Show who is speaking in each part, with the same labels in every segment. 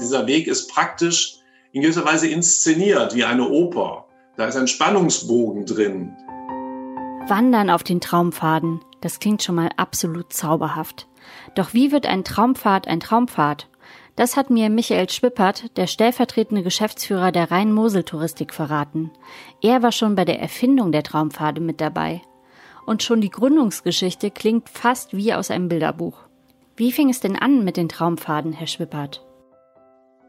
Speaker 1: dieser Weg ist praktisch in gewisser Weise inszeniert wie eine Oper. Da ist ein Spannungsbogen drin.
Speaker 2: Wandern auf den Traumpfaden, das klingt schon mal absolut zauberhaft. Doch wie wird ein Traumpfad ein Traumpfad? Das hat mir Michael Schwippert, der stellvertretende Geschäftsführer der Rhein-Mosel-Touristik, verraten. Er war schon bei der Erfindung der Traumpfade mit dabei. Und schon die Gründungsgeschichte klingt fast wie aus einem Bilderbuch. Wie fing es denn an mit den Traumpfaden, Herr Schwippert?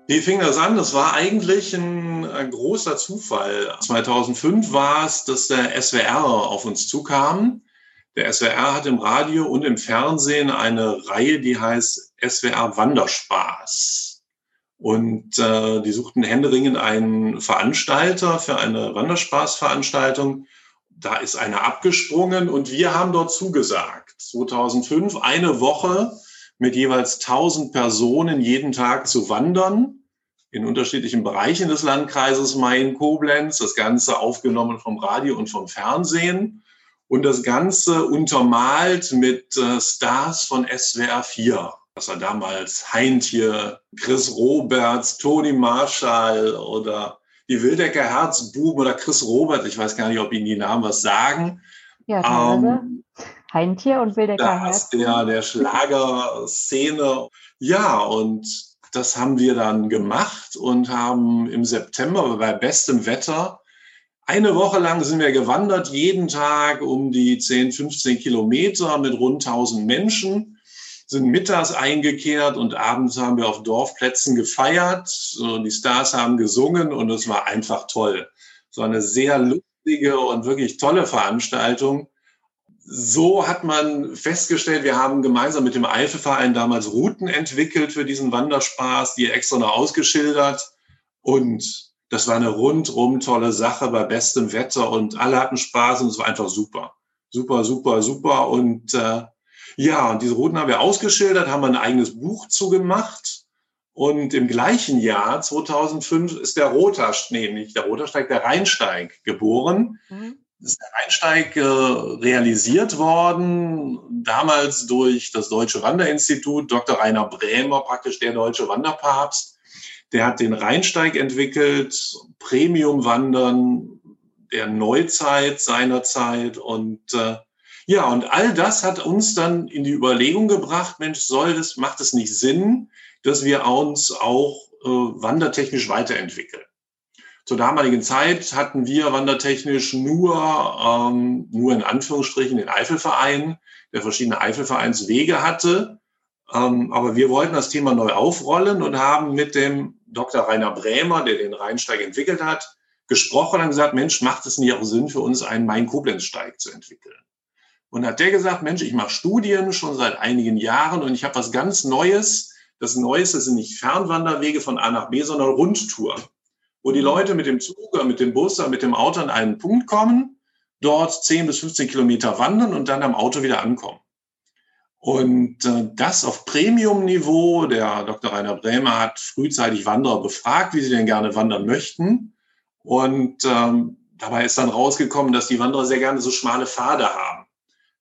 Speaker 1: Wie fing das an? Das war eigentlich ein, ein, großer Zufall. 2005 war es, dass der SWR auf uns zukam. Der SWR hat im Radio und im Fernsehen eine Reihe, die heißt SWR Wanderspaß. Und äh, die suchten händeringend einen Veranstalter für eine Wanderspaßveranstaltung. Da ist einer abgesprungen und wir haben dort zugesagt. 2005 eine Woche mit jeweils 1000 Personen jeden Tag zu wandern in unterschiedlichen Bereichen des Landkreises Main-Koblenz. Das Ganze aufgenommen vom Radio und vom Fernsehen und das Ganze untermalt mit äh, Stars von SWR 4. Das war damals Heintje, Chris Roberts, Toni Marshall oder die Wildecker Herzbuben oder Chris Robert. Ich weiß gar nicht, ob Ihnen die Namen was sagen.
Speaker 2: Ja, teilweise. Ähm, Heintje und Wildecker
Speaker 1: Herz. Der, der Schlagerszene. Ja, und das haben wir dann gemacht und haben im September bei bestem Wetter eine Woche lang sind wir gewandert, jeden Tag um die 10, 15 Kilometer mit rund 1000 Menschen, sind mittags eingekehrt und abends haben wir auf Dorfplätzen gefeiert. Die Stars haben gesungen und es war einfach toll. So eine sehr lustige und wirklich tolle Veranstaltung so hat man festgestellt, wir haben gemeinsam mit dem Eifelverein damals Routen entwickelt für diesen Wanderspaß, die extra noch ausgeschildert. Und das war eine rundum tolle Sache bei bestem Wetter und alle hatten Spaß und es war einfach super. Super, super, super. Und äh, ja, und diese Routen haben wir ausgeschildert, haben ein eigenes Buch zugemacht. Und im gleichen Jahr, 2005, ist der Rotersteig, nee, nicht der Rotersteig, der Rheinsteig geboren. Mhm ist der Einsteig äh, realisiert worden, damals durch das Deutsche Wanderinstitut, Dr. Rainer Brämer, praktisch der deutsche Wanderpapst. Der hat den Rheinsteig entwickelt, Premium-Wandern der Neuzeit seiner Zeit und äh, ja, und all das hat uns dann in die Überlegung gebracht, Mensch, soll das, macht es nicht Sinn, dass wir uns auch äh, wandertechnisch weiterentwickeln? Zur damaligen Zeit hatten wir wandertechnisch nur, ähm, nur in Anführungsstrichen den Eifelverein, der verschiedene Eifelvereinswege hatte. Ähm, aber wir wollten das Thema neu aufrollen und haben mit dem Dr. Rainer Brämer, der den Rheinsteig entwickelt hat, gesprochen und gesagt, Mensch, macht es nicht auch Sinn für uns, einen Main-Koblenz-Steig zu entwickeln? Und hat der gesagt, Mensch, ich mache Studien schon seit einigen Jahren und ich habe was ganz Neues. Das Neueste sind nicht Fernwanderwege von A nach B, sondern Rundtouren wo die Leute mit dem Zug, oder mit dem Bus, oder mit dem Auto an einen Punkt kommen, dort 10 bis 15 Kilometer wandern und dann am Auto wieder ankommen. Und äh, das auf Premium-Niveau. Der Dr. Rainer Bremer hat frühzeitig Wanderer befragt, wie sie denn gerne wandern möchten. Und ähm, dabei ist dann rausgekommen, dass die Wanderer sehr gerne so schmale Pfade haben,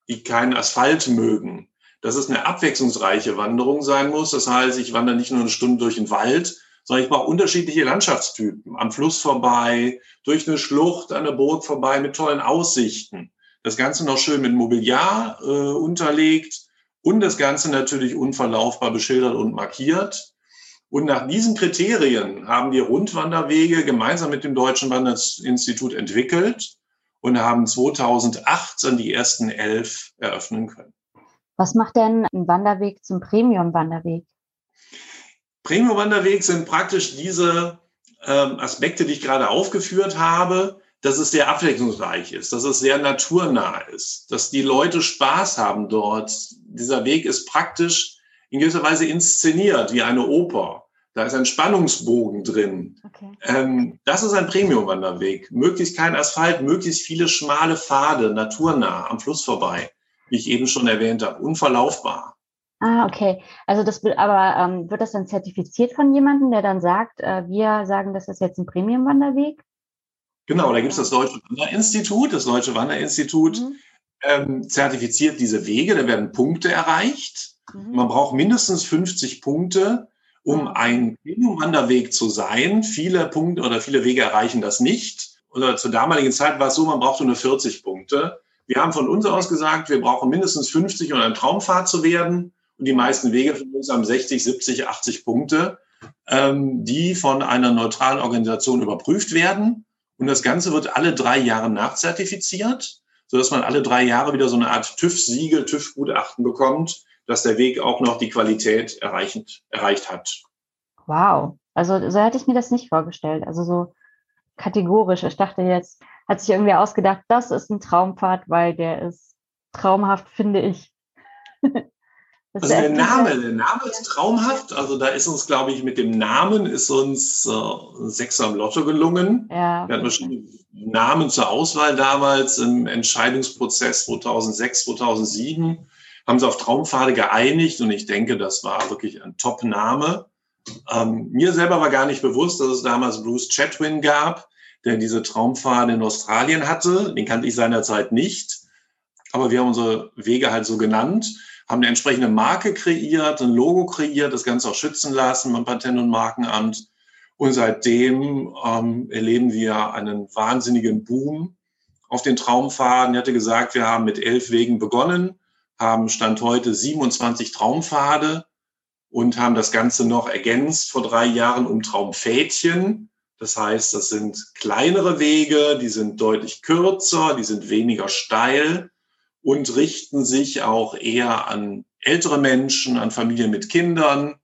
Speaker 1: die keinen Asphalt mögen. Dass es eine abwechslungsreiche Wanderung sein muss. Das heißt, ich wandere nicht nur eine Stunde durch den Wald, sondern ich brauche unterschiedliche Landschaftstypen. Am Fluss vorbei, durch eine Schlucht, an der Burg vorbei mit tollen Aussichten. Das Ganze noch schön mit Mobiliar äh, unterlegt und das Ganze natürlich unverlaufbar beschildert und markiert. Und nach diesen Kriterien haben wir Rundwanderwege gemeinsam mit dem Deutschen Wanderinstitut entwickelt und haben 2018 die ersten elf eröffnen können.
Speaker 2: Was macht denn ein Wanderweg zum Premium-Wanderweg?
Speaker 1: Premium-Wanderweg sind praktisch diese ähm, Aspekte, die ich gerade aufgeführt habe, dass es sehr abwechslungsreich ist, dass es sehr naturnah ist, dass die Leute Spaß haben dort. Dieser Weg ist praktisch in gewisser Weise inszeniert wie eine Oper. Da ist ein Spannungsbogen drin. Okay. Ähm, das ist ein Premium-Wanderweg. Möglichst kein Asphalt, möglichst viele schmale Pfade, naturnah, am Fluss vorbei, wie ich eben schon erwähnt habe, unverlaufbar.
Speaker 2: Ah, okay. Also das wird aber ähm, wird das dann zertifiziert von jemandem, der dann sagt, äh, wir sagen, das ist jetzt ein Premium-Wanderweg?
Speaker 1: Genau, da gibt es das Deutsche Wanderinstitut. Das Deutsche Wanderinstitut mhm. ähm, zertifiziert diese Wege, da werden Punkte erreicht. Mhm. Man braucht mindestens 50 Punkte, um ein Wanderweg zu sein. Viele Punkte oder viele Wege erreichen das nicht. Oder zur damaligen Zeit war es so, man brauchte nur 40 Punkte. Wir haben von uns aus gesagt, wir brauchen mindestens 50, um ein Traumfahrt zu werden. Und die meisten Wege von uns haben 60, 70, 80 Punkte, ähm, die von einer neutralen Organisation überprüft werden. Und das Ganze wird alle drei Jahre nachzertifiziert, sodass man alle drei Jahre wieder so eine Art TÜV-Siegel, TÜV-Gutachten bekommt, dass der Weg auch noch die Qualität erreichend, erreicht hat.
Speaker 2: Wow. Also so hätte ich mir das nicht vorgestellt. Also so kategorisch. Ich dachte jetzt, hat sich irgendwie ausgedacht, das ist ein Traumpfad, weil der ist traumhaft, finde ich.
Speaker 1: also der Name, der Name ist traumhaft. Also da ist uns, glaube ich, mit dem Namen ist uns äh, Sechs am Lotto gelungen. Ja. Wir hatten verschiedene Namen zur Auswahl damals im Entscheidungsprozess 2006, 2007. Haben sie auf Traumpfade geeinigt und ich denke, das war wirklich ein Top-Name. Ähm, mir selber war gar nicht bewusst, dass es damals Bruce Chatwin gab, der diese Traumpfade in Australien hatte. Den kannte ich seinerzeit nicht. Aber wir haben unsere Wege halt so genannt, haben eine entsprechende Marke kreiert, ein Logo kreiert, das Ganze auch schützen lassen beim Patent- und Markenamt. Und seitdem ähm, erleben wir einen wahnsinnigen Boom auf den Traumpfaden. Ich hatte gesagt, wir haben mit elf Wegen begonnen, haben Stand heute 27 Traumpfade und haben das Ganze noch ergänzt vor drei Jahren um Traumpfädchen. Das heißt, das sind kleinere Wege, die sind deutlich kürzer, die sind weniger steil und richten sich auch eher an ältere Menschen, an Familien mit Kindern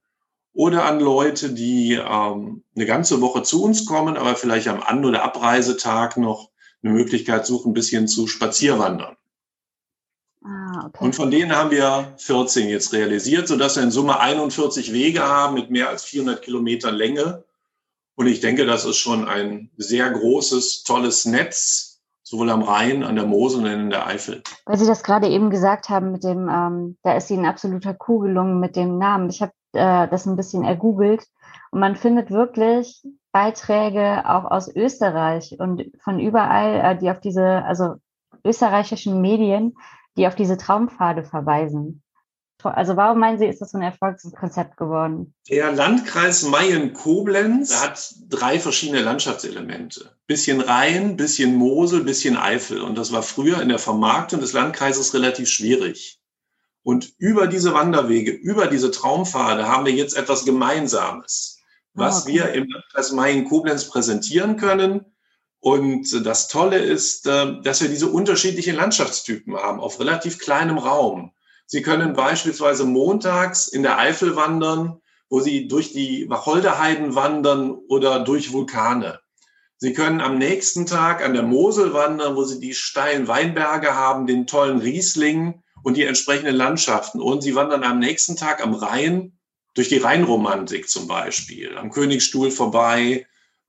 Speaker 1: oder an Leute, die ähm, eine ganze Woche zu uns kommen, aber vielleicht am An- oder Abreisetag noch eine Möglichkeit suchen, ein bisschen zu spazierwandern. Ah, okay. Und von denen haben wir 14 jetzt realisiert, sodass wir in Summe 41 Wege haben mit mehr als 400 Kilometern Länge. Und ich denke, das ist schon ein sehr großes, tolles Netz, sowohl am Rhein, an der Mosel und in der Eifel.
Speaker 2: Weil Sie das gerade eben gesagt haben, mit dem, ähm, da ist Ihnen absoluter Kuh gelungen mit dem Namen. Ich habe äh, das ein bisschen ergoogelt und man findet wirklich Beiträge auch aus Österreich und von überall, äh, die auf diese, also österreichischen Medien, die auf diese Traumpfade verweisen. Also warum meinen Sie, ist das so ein Erfolgskonzept geworden?
Speaker 1: Der Landkreis Mayen-Koblenz hat drei verschiedene Landschaftselemente. Bisschen Rhein, bisschen Mosel, bisschen Eifel. Und das war früher in der Vermarktung des Landkreises relativ schwierig. Und über diese Wanderwege, über diese Traumpfade haben wir jetzt etwas Gemeinsames, was ah, okay. wir im Landkreis Mayen-Koblenz präsentieren können und das Tolle ist, äh, dass wir diese unterschiedlichen Landschaftstypen haben auf relativ kleinem Raum. Sie können beispielsweise montags in der Eifel wandern, wo Sie durch die Wacholderheiden wandern oder durch Vulkane. Sie können am nächsten Tag an der Mosel wandern, wo Sie die steilen Weinberge haben, den tollen Riesling und die entsprechenden Landschaften. Und Sie wandern am nächsten Tag am Rhein durch die Rheinromantik zum Beispiel, am Königsstuhl vorbei,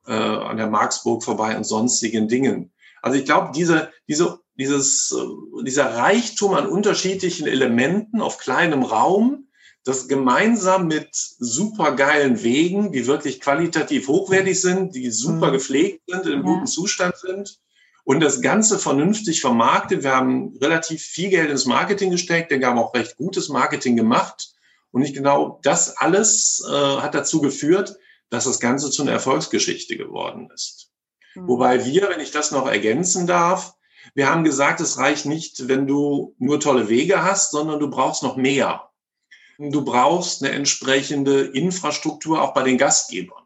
Speaker 1: äh, an der Marksburg vorbei und sonstigen Dingen. Also ich glaube, diese, diese, dieses, äh, dieser Reichtum an unterschiedlichen Elementen auf kleinem Raum, das gemeinsam mit supergeilen Wegen, die wirklich qualitativ hochwertig sind, die super mhm. gepflegt sind, in gutem Zustand sind und das Ganze vernünftig vermarktet. Wir haben relativ viel Geld ins Marketing gesteckt, wir haben auch recht gutes Marketing gemacht. Und ich genau das alles äh, hat dazu geführt, dass das Ganze zu einer Erfolgsgeschichte geworden ist. Mhm. Wobei wir, wenn ich das noch ergänzen darf, wir haben gesagt, es reicht nicht, wenn du nur tolle Wege hast, sondern du brauchst noch mehr. Du brauchst eine entsprechende Infrastruktur auch bei den Gastgebern.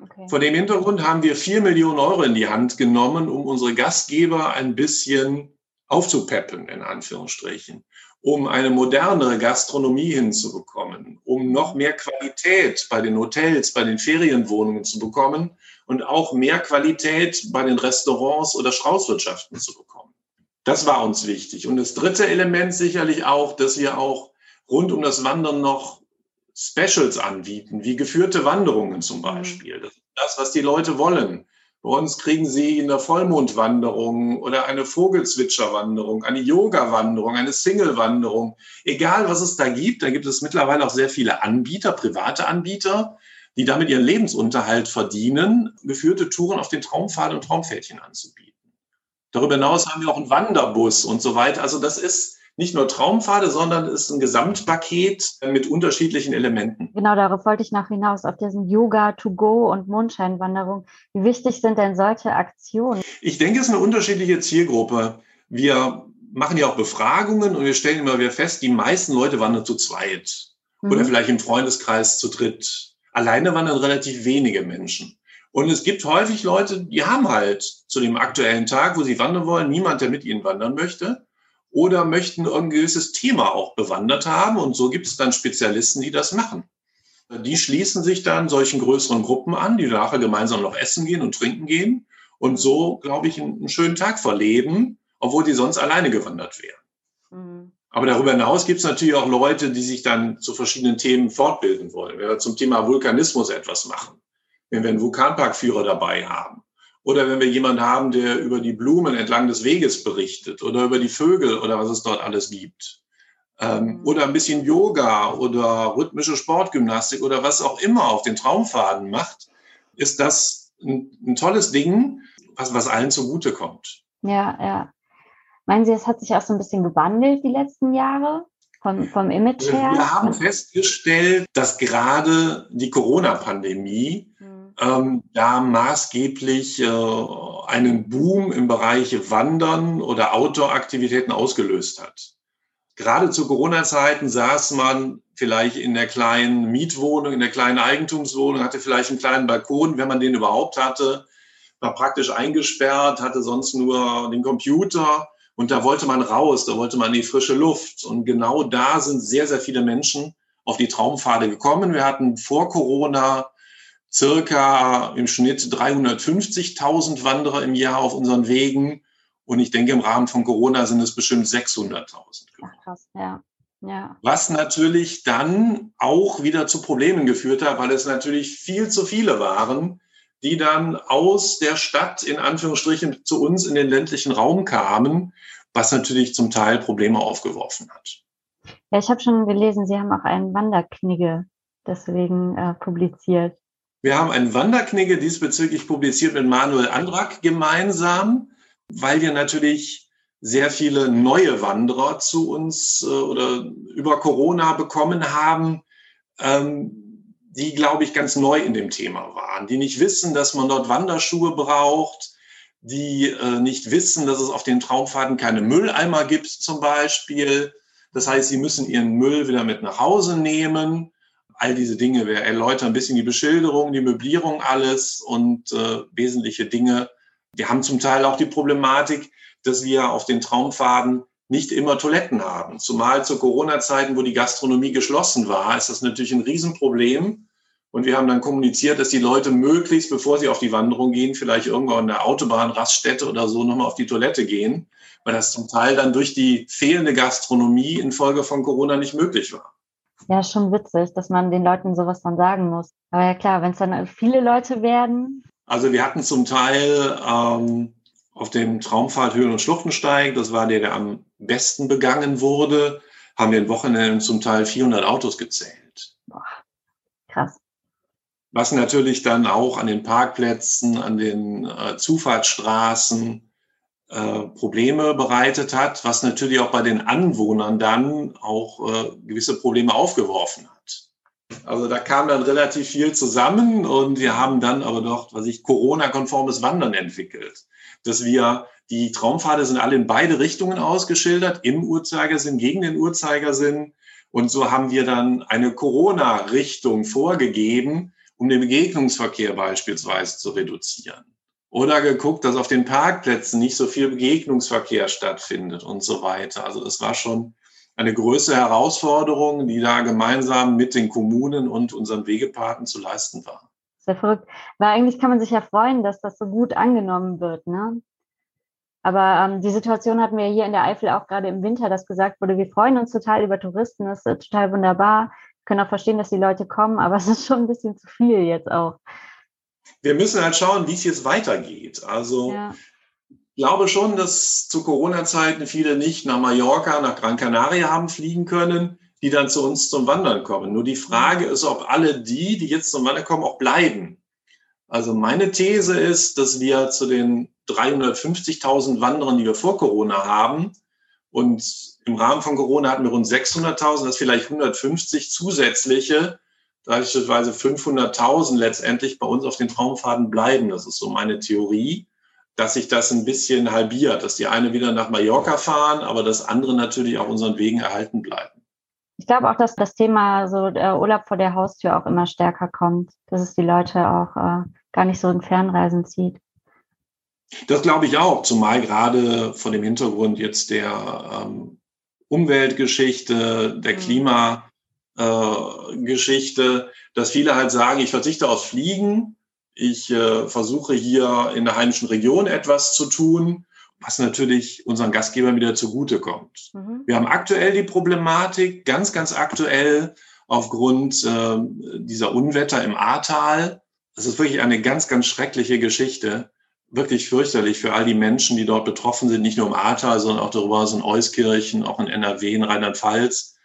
Speaker 1: Okay. Vor dem Hintergrund haben wir vier Millionen Euro in die Hand genommen, um unsere Gastgeber ein bisschen aufzupeppen, in Anführungsstrichen um eine modernere Gastronomie hinzubekommen, um noch mehr Qualität bei den Hotels, bei den Ferienwohnungen zu bekommen und auch mehr Qualität bei den Restaurants oder Straußwirtschaften zu bekommen. Das war uns wichtig. Und das dritte Element sicherlich auch, dass wir auch rund um das Wandern noch Specials anbieten, wie geführte Wanderungen zum Beispiel. Das ist das, was die Leute wollen. Bei uns kriegen Sie eine Vollmondwanderung oder eine Vogelzwitscherwanderung, eine Yoga-Wanderung, eine Single-Wanderung. Egal, was es da gibt, da gibt es mittlerweile auch sehr viele Anbieter, private Anbieter, die damit ihren Lebensunterhalt verdienen, geführte Touren auf den Traumpfaden und Traumpfädchen anzubieten. Darüber hinaus haben wir auch einen Wanderbus und so weiter. Also das ist nicht nur Traumpfade, sondern es ist ein Gesamtpaket mit unterschiedlichen Elementen.
Speaker 2: Genau, darauf wollte ich noch hinaus, auf diesen Yoga to go und Mondscheinwanderung. Wie wichtig sind denn solche Aktionen?
Speaker 1: Ich denke, es ist eine unterschiedliche Zielgruppe. Wir machen ja auch Befragungen und wir stellen immer wieder fest, die meisten Leute wandern zu zweit mhm. oder vielleicht im Freundeskreis zu dritt. Alleine wandern relativ wenige Menschen. Und es gibt häufig Leute, die haben halt zu dem aktuellen Tag, wo sie wandern wollen, niemand, der mit ihnen wandern möchte oder möchten ein gewisses Thema auch bewandert haben. Und so gibt es dann Spezialisten, die das machen. Die schließen sich dann solchen größeren Gruppen an, die nachher gemeinsam noch essen gehen und trinken gehen und so, glaube ich, einen, schönen Tag verleben, obwohl die sonst alleine gewandert wären. Mhm. Aber darüber hinaus gibt es natürlich auch Leute, die sich dann zu verschiedenen Themen fortbilden wollen. Wenn wir zum Thema Vulkanismus etwas machen, wenn wir einen Vulkanparkführer dabei haben, oder wenn wir jemanden haben, der über die Blumen entlang des Weges berichtet oder über die Vögel oder was es dort alles gibt. Ähm, mhm. oder ein bisschen Yoga oder rhythmische Sportgymnastik oder was auch immer auf den Traumfaden macht, ist das ein, ein tolles Ding, was, was allen zugutekommt.
Speaker 2: Ja, ja. Meinen Sie, es hat sich auch so ein bisschen gewandelt die letzten Jahre? Vom, vom Image her?
Speaker 1: Wir haben festgestellt, dass gerade die Corona-Pandemie ähm, da maßgeblich äh, einen Boom im Bereich Wandern oder Outdoor-Aktivitäten ausgelöst hat. Gerade zu Corona-Zeiten saß man vielleicht in der kleinen Mietwohnung, in der kleinen Eigentumswohnung, hatte vielleicht einen kleinen Balkon, wenn man den überhaupt hatte, war praktisch eingesperrt, hatte sonst nur den Computer und da wollte man raus, da wollte man in die frische Luft. Und genau da sind sehr, sehr viele Menschen auf die Traumpfade gekommen. Wir hatten vor Corona circa im Schnitt 350.000 Wanderer im Jahr auf unseren Wegen. Und ich denke, im Rahmen von Corona sind es bestimmt 600.000. Krass, ja. Ja. Was natürlich dann auch wieder zu Problemen geführt hat, weil es natürlich viel zu viele waren, die dann aus der Stadt in Anführungsstrichen zu uns in den ländlichen Raum kamen, was natürlich zum Teil Probleme aufgeworfen hat.
Speaker 2: Ja, ich habe schon gelesen, Sie haben auch einen Wanderknigge deswegen äh, publiziert.
Speaker 1: Wir haben ein Wanderknigge diesbezüglich publiziert mit Manuel Andrak gemeinsam, weil wir natürlich sehr viele neue Wanderer zu uns äh, oder über Corona bekommen haben, ähm, die, glaube ich, ganz neu in dem Thema waren, die nicht wissen, dass man dort Wanderschuhe braucht, die äh, nicht wissen, dass es auf den Traumfahrten keine Mülleimer gibt zum Beispiel. Das heißt, sie müssen ihren Müll wieder mit nach Hause nehmen all diese Dinge. Wir erläutern ein bisschen die Beschilderung, die Möblierung, alles und äh, wesentliche Dinge. Wir haben zum Teil auch die Problematik, dass wir auf den Traumfaden nicht immer Toiletten haben. Zumal zu Corona-Zeiten, wo die Gastronomie geschlossen war, ist das natürlich ein Riesenproblem. Und wir haben dann kommuniziert, dass die Leute möglichst, bevor sie auf die Wanderung gehen, vielleicht irgendwo an der Autobahn, Raststätte oder so nochmal auf die Toilette gehen, weil das zum Teil dann durch die fehlende Gastronomie infolge von Corona nicht möglich war.
Speaker 2: Ja, schon witzig, dass man den Leuten sowas dann sagen muss. Aber ja klar, wenn es dann viele Leute werden.
Speaker 1: Also wir hatten zum Teil ähm, auf dem Traumpfad Höhen- und Schluchtensteig, das war der, der am besten begangen wurde, haben wir in Wochenenden zum Teil 400 Autos gezählt. Boah,
Speaker 2: krass.
Speaker 1: Was natürlich dann auch an den Parkplätzen, an den äh, Zufahrtsstraßen, äh, Probleme bereitet hat, was natürlich auch bei den Anwohnern dann auch äh, gewisse Probleme aufgeworfen hat. Also da kam dann relativ viel zusammen und wir haben dann aber doch, was ich Corona-konformes Wandern entwickelt, dass wir die Traumpfade sind alle in beide Richtungen ausgeschildert, im Uhrzeigersinn, gegen den Uhrzeigersinn. Und so haben wir dann eine Corona-Richtung vorgegeben, um den Begegnungsverkehr beispielsweise zu reduzieren. Oder geguckt, dass auf den Parkplätzen nicht so viel Begegnungsverkehr stattfindet und so weiter. Also das war schon eine größere Herausforderung, die da gemeinsam mit den Kommunen und unseren Wegepaten zu leisten war.
Speaker 2: Sehr verrückt. Weil eigentlich kann man sich ja freuen, dass das so gut angenommen wird. Ne? Aber ähm, die Situation hatten wir hier in der Eifel auch gerade im Winter, dass gesagt wurde, wir freuen uns total über Touristen, das ist total wunderbar. Wir können auch verstehen, dass die Leute kommen, aber es ist schon ein bisschen zu viel jetzt auch
Speaker 1: wir müssen halt schauen, wie es jetzt weitergeht. Also ja. ich glaube schon, dass zu Corona-Zeiten viele nicht nach Mallorca, nach Gran Canaria haben fliegen können, die dann zu uns zum Wandern kommen. Nur die Frage ist, ob alle die, die jetzt zum Wandern kommen, auch bleiben. Also meine These ist, dass wir zu den 350.000 Wanderern, die wir vor Corona haben, und Im Rahmen von Corona hatten wir rund 600.000, das vielleicht 150 zusätzliche, beispielsweise 500.000 letztendlich bei uns auf den Traumfaden bleiben. Das ist so meine Theorie, dass sich das ein bisschen halbiert, dass die eine wieder nach Mallorca fahren, aber das andere natürlich auf unseren Wegen erhalten bleiben.
Speaker 2: Ich glaube auch, dass das Thema so der Urlaub vor der Haustür auch immer stärker kommt, dass es die Leute auch äh, gar nicht so in Fernreisen zieht.
Speaker 1: Das glaube ich auch, zumal gerade vor dem Hintergrund jetzt der ähm, Umweltgeschichte, der mhm. Äh, dass viele halt sagen, ich verzichte auf Fliegen, ich äh, versuche hier in der heimischen Region etwas zu tun, was natürlich unseren Gastgebern wieder zugutekommt. Mhm. Wir haben aktuell die Problematik, ganz, ganz aktuell aufgrund äh, dieser Unwetter im Ahrtal. Das ist wirklich eine ganz, ganz schreckliche Geschichte wirklich fürchterlich für all die Menschen, die dort betroffen sind, nicht nur im Ahrtal, sondern auch darüber in Euskirchen, auch in NRW, in Rheinland-Pfalz.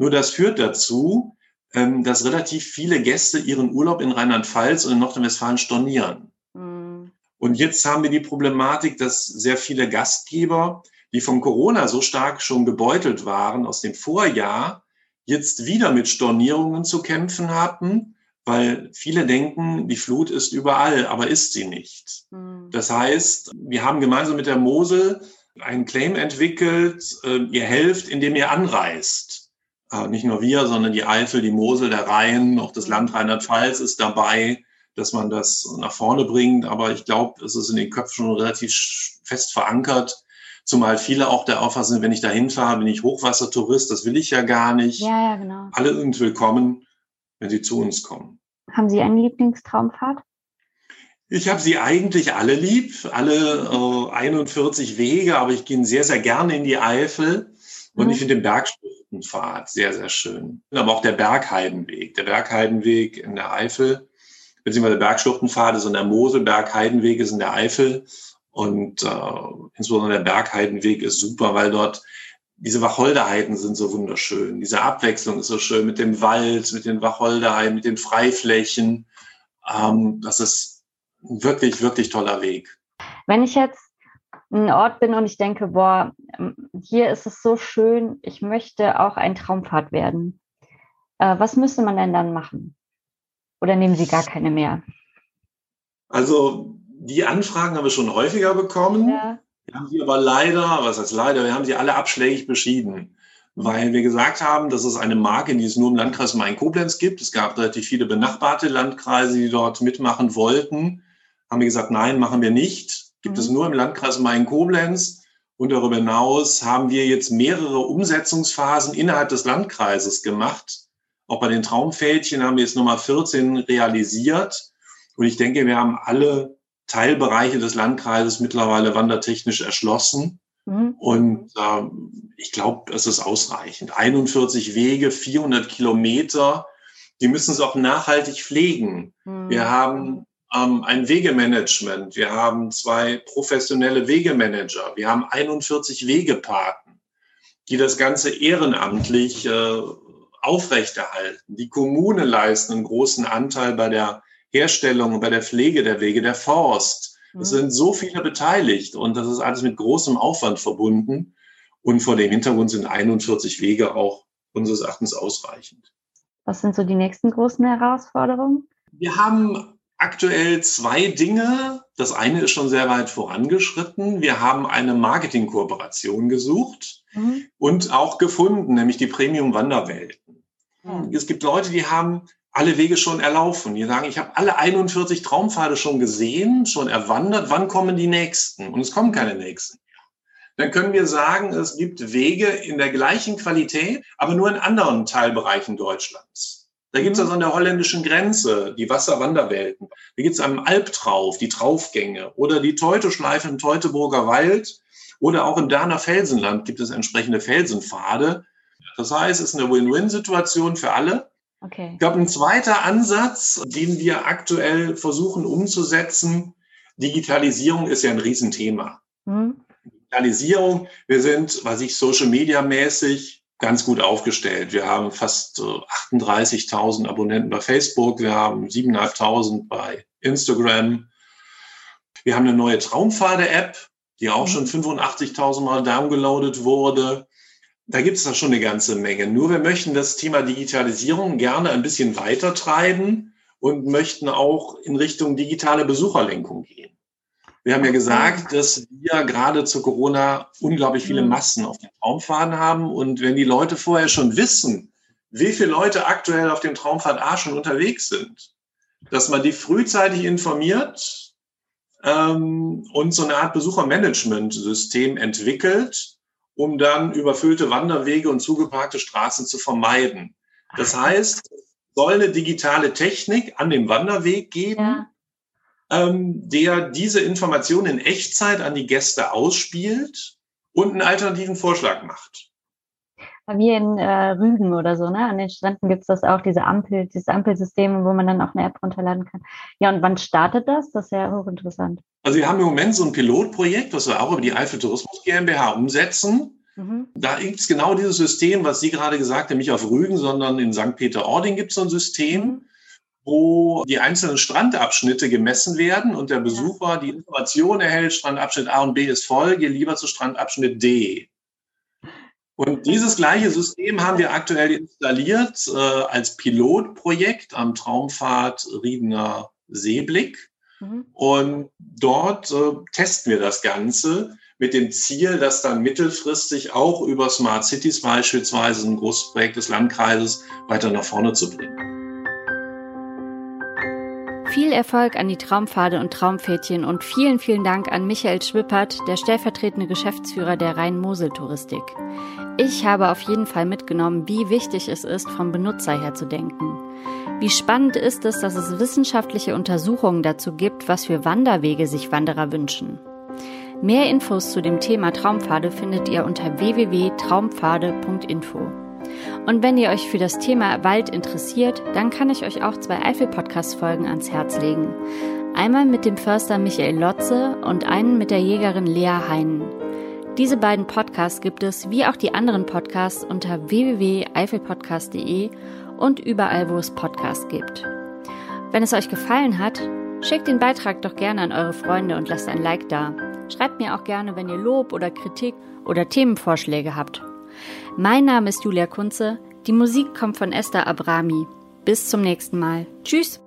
Speaker 1: Nur das führt dazu, ähm, dass relativ viele Gäste ihren Urlaub in Rheinland-Pfalz und in Nordrhein-Westfalen stornieren. Mhm. Und jetzt haben wir die Problematik, dass sehr viele Gastgeber, die von Corona so stark schon gebeutelt waren aus dem Vorjahr, jetzt wieder mit Stornierungen zu kämpfen hatten weil viele denken, die Flut ist überall, aber ist sie nicht. Mhm. Das heißt, wir haben gemeinsam mit der Mosel einen Claim entwickelt, äh, ihr helft, indem ihr anreist. Äh, nicht nur wir, sondern die Eifel, die Mosel, der Rhein, auch das Land Rheinland-Pfalz ist dabei, dass man das nach vorne bringt. Aber ich glaube, es ist in den Köpfen schon relativ fest verankert, Zumal viele auch der Auffassung sind, wenn ich da hinfahre, bin ich Hochwassertourist, das will ich ja gar nicht.
Speaker 2: Ja, ja, genau.
Speaker 1: Alle sind willkommen wenn sie zu uns kommen.
Speaker 2: Haben Sie eine Lieblingstraumfahrt?
Speaker 1: Ich habe sie eigentlich alle lieb, alle äh, 41 Wege, aber ich gehe sehr, sehr gerne in die Eifel und mhm. ich finde den Bergspitzenpfad sehr, sehr schön. Aber auch der Bergheidenweg, der Bergheidenweg in der Eifel, beziehungsweise der Bergschluchtenpfad ist in der Mosel, Bergheidenweg ist in der Eifel und äh, insbesondere der Bergheidenweg ist super, weil dort diese Wacholderheiden sind so wunderschön. Diese Abwechslung ist so schön mit dem Wald, mit den Wacholderheiden, mit den Freiflächen. Ähm, das ist ein wirklich, wirklich toller Weg.
Speaker 2: Wenn ich jetzt ein Ort bin und ich denke, boah, hier ist es so schön, ich möchte auch ein Traumfahrt werden. Äh, was müsste man denn dann machen? Oder nehmen Sie gar keine mehr?
Speaker 1: Also die Anfragen haben wir schon häufiger bekommen. Ja. Wir haben sie aber leider, was heißt leider, wir haben sie alle abschlägig beschieden, weil wir gesagt haben, das ist eine Marke, die es nur im Landkreis Main-Koblenz gibt. Es gab relativ viele benachbarte Landkreise, die dort mitmachen wollten. Haben wir gesagt, nein, machen wir nicht. Gibt mhm. es nur im Landkreis Main-Koblenz. Und darüber hinaus haben wir jetzt mehrere Umsetzungsphasen innerhalb des Landkreises gemacht. Auch bei den Traumfältchen haben wir jetzt Nummer 14 realisiert. Und ich denke, wir haben alle Teilbereiche des Landkreises mittlerweile wandertechnisch erschlossen. Mhm. Und äh, ich glaube, es ist ausreichend. 41 Wege, 400 Kilometer, die müssen es auch nachhaltig pflegen. Mhm. Wir haben ähm, ein Wegemanagement, wir haben zwei professionelle Wegemanager, wir haben 41 Wegepaten, die das Ganze ehrenamtlich äh, aufrechterhalten. Die Kommune leisten einen großen Anteil bei der Herstellung und bei der Pflege der Wege, der Forst. Es mhm. sind so viele beteiligt und das ist alles mit großem Aufwand verbunden. Und vor dem Hintergrund sind 41 Wege auch unseres Erachtens ausreichend.
Speaker 2: Was sind so die nächsten großen Herausforderungen?
Speaker 1: Wir haben aktuell zwei Dinge. Das eine ist schon sehr weit vorangeschritten. Wir haben eine Marketingkooperation gesucht mhm. und auch gefunden, nämlich die Premium Wanderwelten. Mhm. Es gibt Leute, die haben alle Wege schon erlaufen. Die sagen, ich habe alle 41 Traumpfade schon gesehen, schon erwandert. Wann kommen die nächsten? Und es kommen keine nächsten. Dann können wir sagen, es gibt Wege in der gleichen Qualität, aber nur in anderen Teilbereichen Deutschlands. Da gibt es mhm. also an der holländischen Grenze die Wasserwanderwelten. Da gibt es am Albtrauf die Traufgänge oder die Teutoschleife im Teutoburger Wald oder auch im Dahner Felsenland gibt es entsprechende Felsenpfade. Das heißt, es ist eine Win-Win-Situation für alle. Okay. Ich glaube, ein zweiter Ansatz, den wir aktuell versuchen umzusetzen, Digitalisierung ist ja ein Riesenthema. Mhm. Digitalisierung, wir sind, was ich Social Media mäßig ganz gut aufgestellt. Wir haben fast 38.000 Abonnenten bei Facebook, wir haben 7.500 bei Instagram. Wir haben eine neue Traumpfade-App, die auch mhm. schon 85.000 Mal downgeloadet wurde. da gibt es da schon eine ganze Menge. Nur wir möchten das Thema Digitalisierung gerne ein bisschen weiter treiben und möchten auch in Richtung digitale Besucherlenkung gehen. Wir haben ja gesagt, dass wir gerade zu Corona unglaublich viele mhm. Massen auf den Traumfaden haben. Und wenn die Leute vorher schon wissen, wie viele Leute aktuell auf dem Traumfahrt A schon unterwegs sind, dass man die frühzeitig informiert ähm, und so eine Art Besuchermanagementsystem entwickelt, um dann überfüllte Wanderwege und zugeparkte Straßen zu vermeiden. Das heißt, es soll eine digitale Technik an dem Wanderweg geben, ja. Ähm, der diese Informationen in Echtzeit an die Gäste ausspielt und einen alternativen Vorschlag macht
Speaker 2: wie in äh, Rügen oder so, ne? An den Stränden gibt es das auch, diese Ampel, dieses Ampelsystem, wo man dann auch eine App runterladen kann. Ja, und wann startet das? Das ist ja hochinteressant.
Speaker 1: Also wir haben im Moment so ein Pilotprojekt, was wir auch über die Eifel Tourismus GmbH umsetzen. Mhm. Da gibt es genau dieses System, was Sie gerade gesagt haben, nicht auf Rügen, sondern in St. Peter-Ording gibt es so ein System, mhm. Wo die einzelnen Strandabschnitte gemessen werden und der Besucher die Information erhält, Strandabschnitt A und B ist voll, geh lieber zu Strandabschnitt D. Und dieses gleiche System haben wir aktuell installiert äh, als Pilotprojekt am Traumfahrt Riedener Seeblick. Mhm. Und dort äh, testen wir das Ganze mit dem Ziel, das dann mittelfristig auch über Smart Cities beispielsweise, ein großes Projekt des Landkreises, weiter nach vorne zu bringen.
Speaker 2: Viel Erfolg an die Traumpfade und Traumpfädchen und vielen, vielen Dank an Michael Schwippert, der stellvertretende Geschäftsführer der Rhein-Mosel-Touristik. Ich habe auf jeden Fall mitgenommen, wie wichtig es ist, vom Benutzer her zu denken. Wie spannend ist es, dass es wissenschaftliche Untersuchungen dazu gibt, was für Wanderwege sich Wanderer wünschen. Mehr Infos zu dem Thema Traumpfade findet ihr unter www.traumpfade.info. Und wenn ihr euch für das Thema Wald interessiert, dann kann ich euch auch zwei Eifel-Podcast-Folgen ans Herz legen. Einmal mit dem Förster Michael Lotze und einen mit der Jägerin Lea Heinen. Diese beiden Podcasts gibt es, wie auch die anderen Podcasts, unter www.eifelpodcast.de und überall, wo es Podcasts gibt. Wenn es euch gefallen hat, schickt den Beitrag doch gerne an eure Freunde und lasst ein Like da. Schreibt mir auch gerne, wenn ihr Lob oder Kritik oder Themenvorschläge habt. Mein Name ist Julia Kunze. Die Musik kommt von Esther Abrami. Bis zum nächsten Mal. Tschüss!